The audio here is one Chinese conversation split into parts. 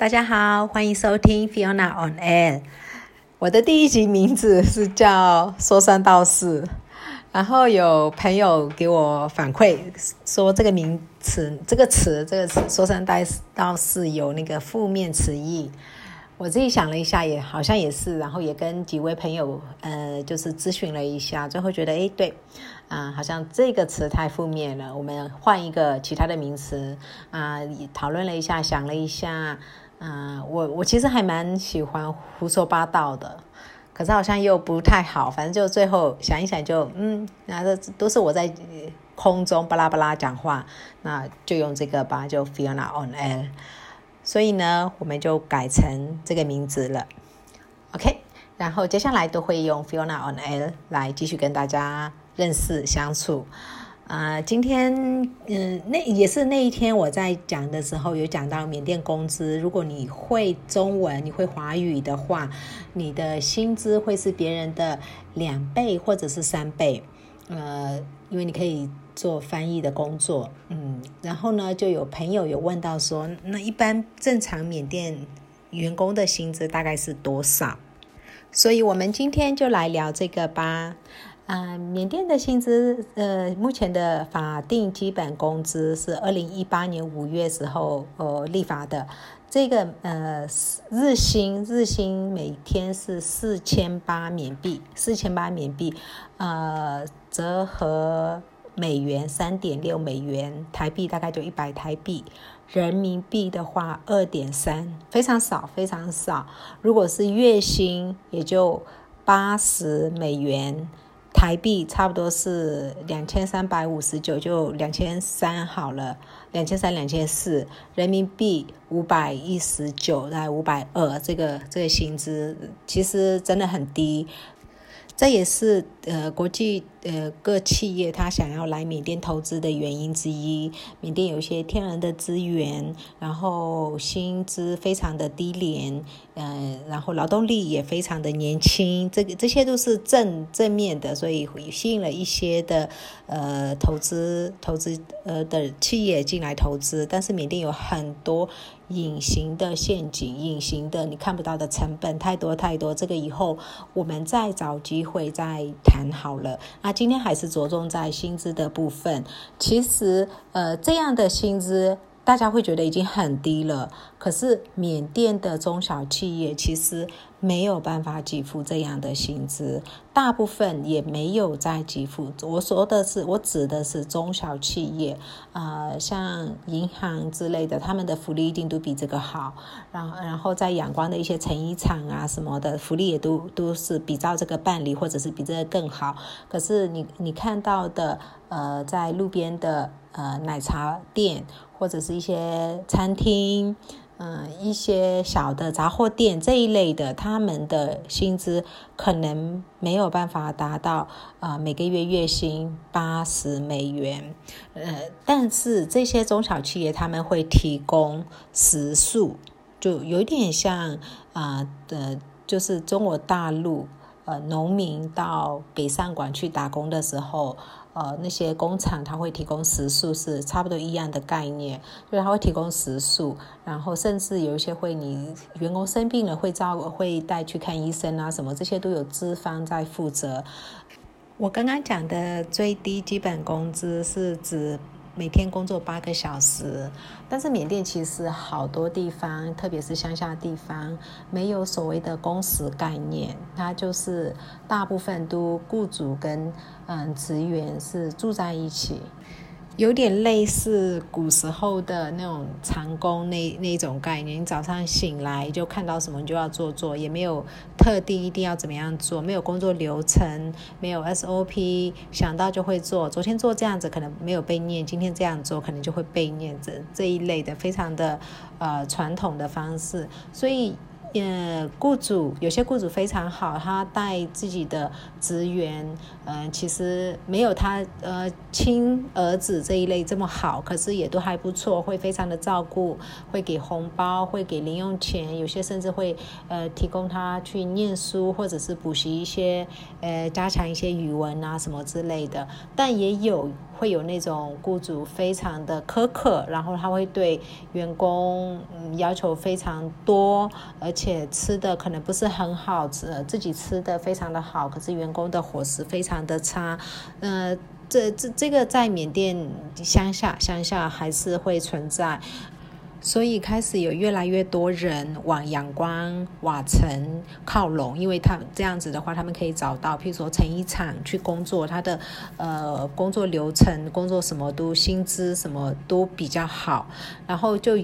大家好，欢迎收听 Fiona on Air。我的第一集名字是叫“说三道四”，然后有朋友给我反馈说这个名词、这个词、这个词“说三道四”有那个负面词义。我自己想了一下，也好像也是，然后也跟几位朋友呃，就是咨询了一下，最后觉得哎，对，啊，好像这个词太负面了，我们换一个其他的名词啊。讨论了一下，想了一下。嗯，我我其实还蛮喜欢胡说八道的，可是好像又不太好，反正就最后想一想，就嗯，那这都是我在空中巴拉巴拉讲话，那就用这个吧，就 Fiona on air。所以呢，我们就改成这个名字了，OK。然后接下来都会用 Fiona on air 来继续跟大家认识相处。啊，今天嗯，那也是那一天我在讲的时候有讲到缅甸工资。如果你会中文，你会华语的话，你的薪资会是别人的两倍或者是三倍。呃，因为你可以做翻译的工作，嗯，然后呢，就有朋友有问到说，那一般正常缅甸员工的薪资大概是多少？所以我们今天就来聊这个吧。啊，缅甸的薪资，呃，目前的法定基本工资是二零一八年五月时候呃立法的，这个呃日薪日薪每天是四千八缅币，四千八缅币，呃，折合美元三点六美元，台币大概就一百台币，人民币的话二点三，非常少非常少。如果是月薪，也就八十美元。台币差不多是两千三百五十九，就两千三好了，两千三、两千四。人民币五百一十九，在五百二，这个这个薪资其实真的很低。这也是呃国际呃各企业他想要来缅甸投资的原因之一。缅甸有一些天然的资源，然后薪资非常的低廉，嗯，然后劳动力也非常的年轻，这个这些都是正正面的，所以吸引了一些的呃投资投资呃的企业进来投资。但是缅甸有很多。隐形的陷阱，隐形的你看不到的成本太多太多，这个以后我们再找机会再谈好了。那今天还是着重在薪资的部分。其实，呃，这样的薪资。大家会觉得已经很低了，可是缅甸的中小企业其实没有办法给付这样的薪资，大部分也没有在给付。我说的是，我指的是中小企业，呃，像银行之类的，他们的福利一定都比这个好。然后，然后在仰光的一些成衣厂啊什么的，福利也都都是比照这个办理，或者是比这个更好。可是你你看到的，呃，在路边的呃奶茶店。或者是一些餐厅，嗯，一些小的杂货店这一类的，他们的薪资可能没有办法达到啊每个月月薪八十美元，呃，但是这些中小企业他们会提供食宿，就有点像啊的，就是中国大陆呃农民到北上广去打工的时候。呃，那些工厂它会提供食宿，是差不多一样的概念，就是他会提供食宿，然后甚至有一些会，你员工生病了会照会带去看医生啊，什么这些都有资方在负责。我刚刚讲的最低基本工资是指。每天工作八个小时，但是缅甸其实好多地方，特别是乡下地方，没有所谓的工时概念，它就是大部分都雇主跟嗯职员是住在一起。有点类似古时候的那种长工那那种概念，你早上醒来就看到什么就要做做，也没有特定一定要怎么样做，没有工作流程，没有 SOP，想到就会做。昨天做这样子可能没有被念，今天这样做可能就会被念，这这一类的非常的呃传统的方式，所以。呃，雇主有些雇主非常好，他带自己的职员，嗯，其实没有他呃亲儿子这一类这么好，可是也都还不错，会非常的照顾，会给红包，会给零用钱，有些甚至会呃提供他去念书或者是补习一些呃加强一些语文啊什么之类的，但也有。会有那种雇主非常的苛刻，然后他会对员工嗯要求非常多，而且且吃的可能不是很好吃，自己吃的非常的好，可是员工的伙食非常的差，呃，这这这个在缅甸乡下乡下还是会存在。所以开始有越来越多人往阳光瓦城靠拢，因为他这样子的话，他们可以找到，譬如说成衣厂去工作，他的呃工作流程、工作什么都薪资什么都比较好，然后就。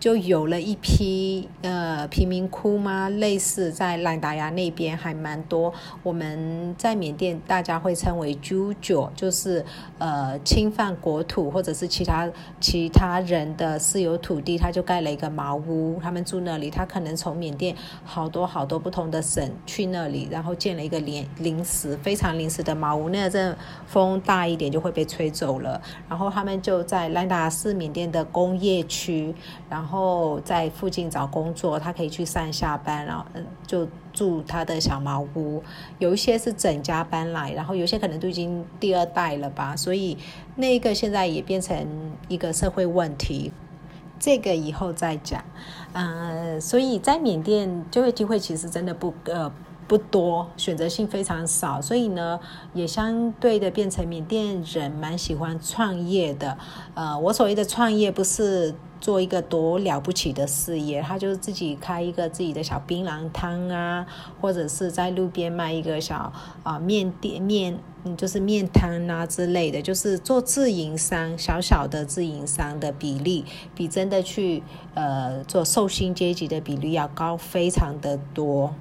就有了一批呃贫民窟吗？类似在兰达亚那边还蛮多。我们在缅甸大家会称为 “juju”，就是呃侵犯国土或者是其他其他人的私有土地，他就盖了一个茅屋，他们住那里。他可能从缅甸好多好多不同的省去那里，然后建了一个临临时非常临时的茅屋。那阵风大一点就会被吹走了。然后他们就在兰达是缅甸的工业区，然后。后在附近找工作，他可以去上下班，然后就住他的小茅屋。有一些是整家搬来，然后有些可能都已经第二代了吧，所以那个现在也变成一个社会问题。这个以后再讲。嗯，所以在缅甸就业机会其实真的不呃。不多，选择性非常少，所以呢，也相对的变成缅甸人蛮喜欢创业的。呃，我所谓的创业不是做一个多了不起的事业，他就是自己开一个自己的小槟榔摊啊，或者是在路边卖一个小啊面店面，就是面摊啊之类的，就是做自营商，小小的自营商的比例比真的去呃做寿星阶级的比例要高非常的多。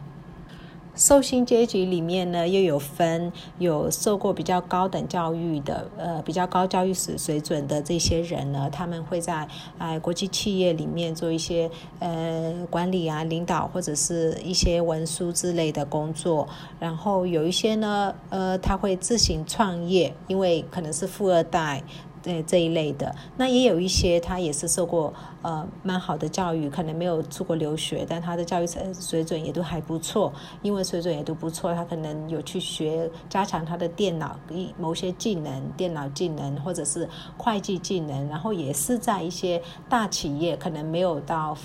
受薪阶级里面呢，又有分有受过比较高等教育的，呃，比较高教育水水准的这些人呢，他们会在哎国际企业里面做一些呃管理啊、领导或者是一些文书之类的工作。然后有一些呢，呃，他会自行创业，因为可能是富二代。对这一类的，那也有一些他也是受过呃蛮好的教育，可能没有出国留学，但他的教育水水准也都还不错，因为水准也都不错，他可能有去学加强他的电脑一某些技能，电脑技能或者是会计技能，然后也是在一些大企业，可能没有到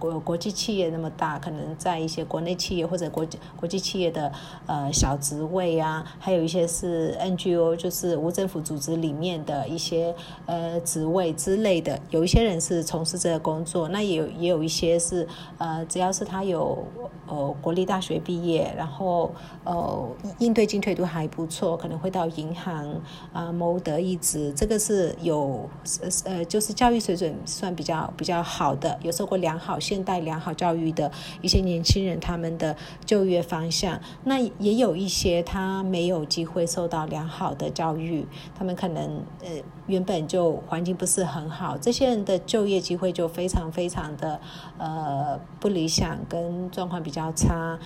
国国际企业那么大，可能在一些国内企业或者国际国际企业的呃小职位啊，还有一些是 NGO，就是无政府组织里面的一些。些呃职位之类的，有一些人是从事这个工作，那也有也有一些是呃，只要是他有呃国立大学毕业，然后呃应对进退都还不错，可能会到银行啊谋得一职，这个是有呃就是教育水准算比较比较好的，有受过良好现代良好教育的一些年轻人，他们的就业方向，那也有一些他没有机会受到良好的教育，他们可能呃。原本就环境不是很好，这些人的就业机会就非常非常的呃不理想，跟状况比较差，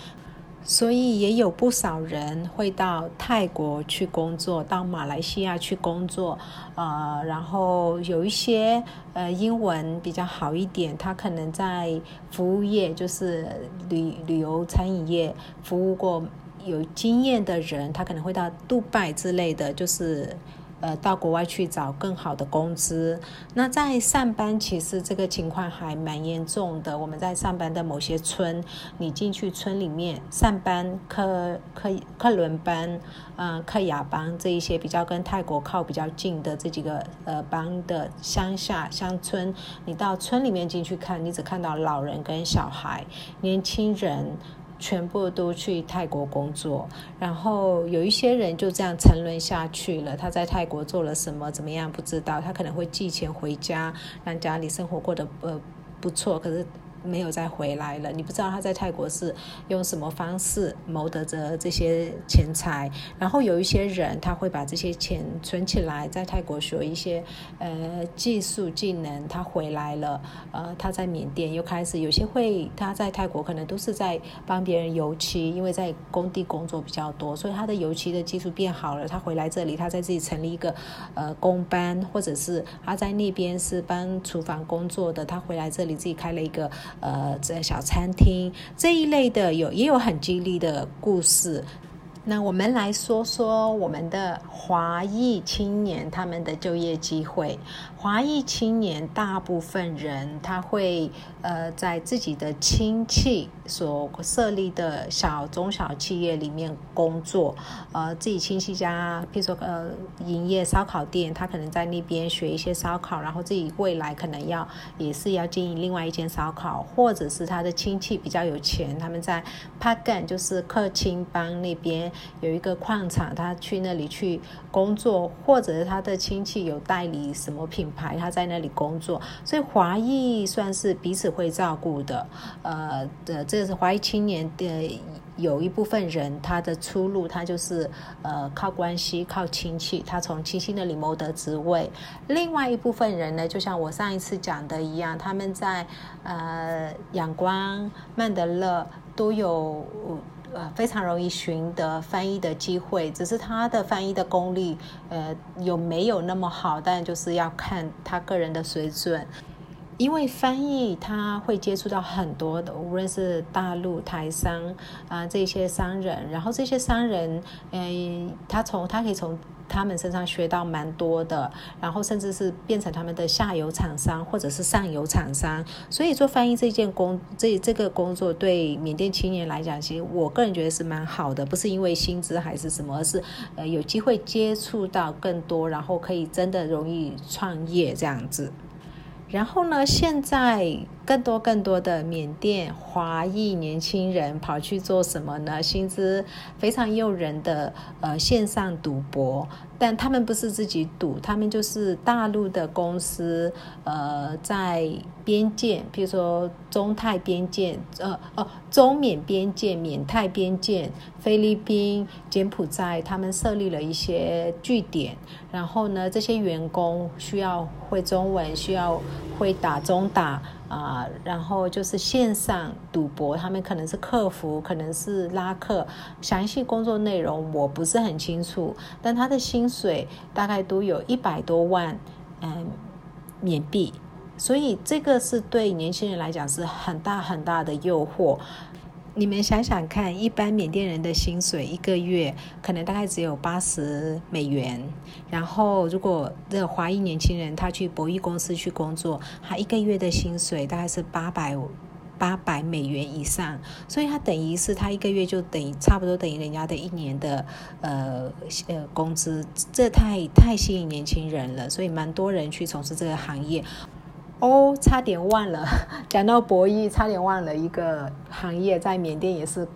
所以也有不少人会到泰国去工作，到马来西亚去工作，呃，然后有一些呃英文比较好一点，他可能在服务业，就是旅旅游餐饮业服务过有经验的人，他可能会到杜拜之类的，就是。呃，到国外去找更好的工资。那在上班，其实这个情况还蛮严重的。我们在上班的某些村，你进去村里面上班，克克克伦班、嗯克雅邦这一些比较跟泰国靠比较近的这几个呃邦的乡下乡村，你到村里面进去看，你只看到老人跟小孩、年轻人。全部都去泰国工作，然后有一些人就这样沉沦下去了。他在泰国做了什么，怎么样不知道。他可能会寄钱回家，让家里生活过得呃不错，可是。没有再回来了，你不知道他在泰国是用什么方式谋得着这些钱财。然后有一些人他会把这些钱存起来，在泰国学一些呃技术技能，他回来了，呃他在缅甸又开始有些会他在泰国可能都是在帮别人油漆，因为在工地工作比较多，所以他的油漆的技术变好了。他回来这里，他在自己成立一个呃工班，或者是他在那边是帮厨房工作的，他回来这里自己开了一个。呃，这小餐厅这一类的有也有很激励的故事，那我们来说说我们的华裔青年他们的就业机会。华裔青年大部分人他会呃在自己的亲戚所设立的小中小企业里面工作，呃自己亲戚家，譬如说呃营业烧烤店，他可能在那边学一些烧烤，然后自己未来可能要也是要经营另外一间烧烤，或者是他的亲戚比较有钱，他们在帕干就是克钦邦那边。有一个矿场，他去那里去工作，或者是他的亲戚有代理什么品牌，他在那里工作，所以华裔算是彼此会照顾的。呃的，这是华裔青年的有一部分人，他的出路他就是呃靠关系、靠亲戚，他从亲戚那里谋得职位。另外一部分人呢，就像我上一次讲的一样，他们在呃仰光、曼德勒都有。呃，非常容易寻得翻译的机会，只是他的翻译的功力，呃，有没有那么好？但就是要看他个人的水准，因为翻译他会接触到很多的，无论是大陆台商啊这些商人，然后这些商人，呃，他从他可以从。他们身上学到蛮多的，然后甚至是变成他们的下游厂商或者是上游厂商，所以做翻译这件工这这个工作对缅甸青年来讲，其实我个人觉得是蛮好的，不是因为薪资还是什么，而是呃有机会接触到更多，然后可以真的容易创业这样子。然后呢，现在更多更多的缅甸华裔年轻人跑去做什么呢？薪资非常诱人的呃线上赌博。但他们不是自己赌，他们就是大陆的公司，呃，在边界，比如说中泰边界，呃，哦，中缅边界、缅泰边界、菲律宾、柬埔寨，他们设立了一些据点。然后呢，这些员工需要会中文，需要会打中打。啊，然后就是线上赌博，他们可能是客服，可能是拉客，详细工作内容我不是很清楚，但他的薪水大概都有一百多万，嗯，缅币，所以这个是对年轻人来讲是很大很大的诱惑。你们想想看，一般缅甸人的薪水一个月可能大概只有八十美元，然后如果这华裔年轻人他去博弈公司去工作，他一个月的薪水大概是八百八百美元以上，所以他等于是他一个月就等于差不多等于人家的一年的呃呃工资，这太太吸引年轻人了，所以蛮多人去从事这个行业。哦，差点忘了，讲到博弈，差点忘了一个行业，在缅甸也是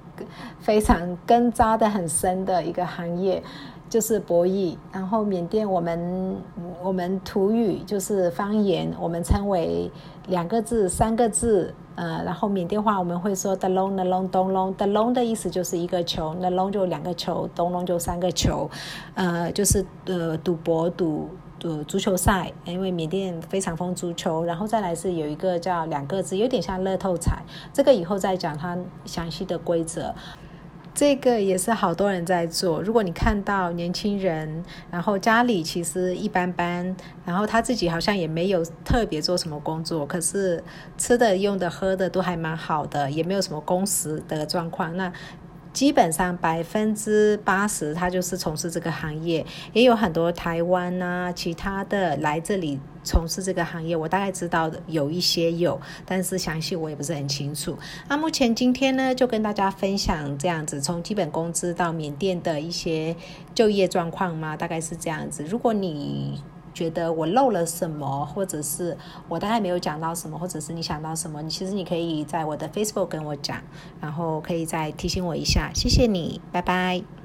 非常根扎的很深的一个行业，就是博弈。然后缅甸我们我们土语就是方言，我们称为两个字、三个字，呃，然后缅甸话我们会说的隆的隆东隆的隆的意思就是一个球，那隆就两个球，东隆就三个球，呃，就是呃赌博赌。呃，足球赛，因为缅甸非常疯足球，然后再来是有一个叫两个字，有点像乐透彩，这个以后再讲它详细的规则。这个也是好多人在做。如果你看到年轻人，然后家里其实一般般，然后他自己好像也没有特别做什么工作，可是吃的、用的、喝的都还蛮好的，也没有什么工时的状况，那。基本上百分之八十，他就是从事这个行业，也有很多台湾呐，其他的来这里从事这个行业，我大概知道有一些有，但是详细我也不是很清楚。那目前今天呢，就跟大家分享这样子，从基本工资到缅甸的一些就业状况嘛，大概是这样子。如果你觉得我漏了什么，或者是我大概没有讲到什么，或者是你想到什么，你其实你可以在我的 Facebook 跟我讲，然后可以再提醒我一下，谢谢你，拜拜。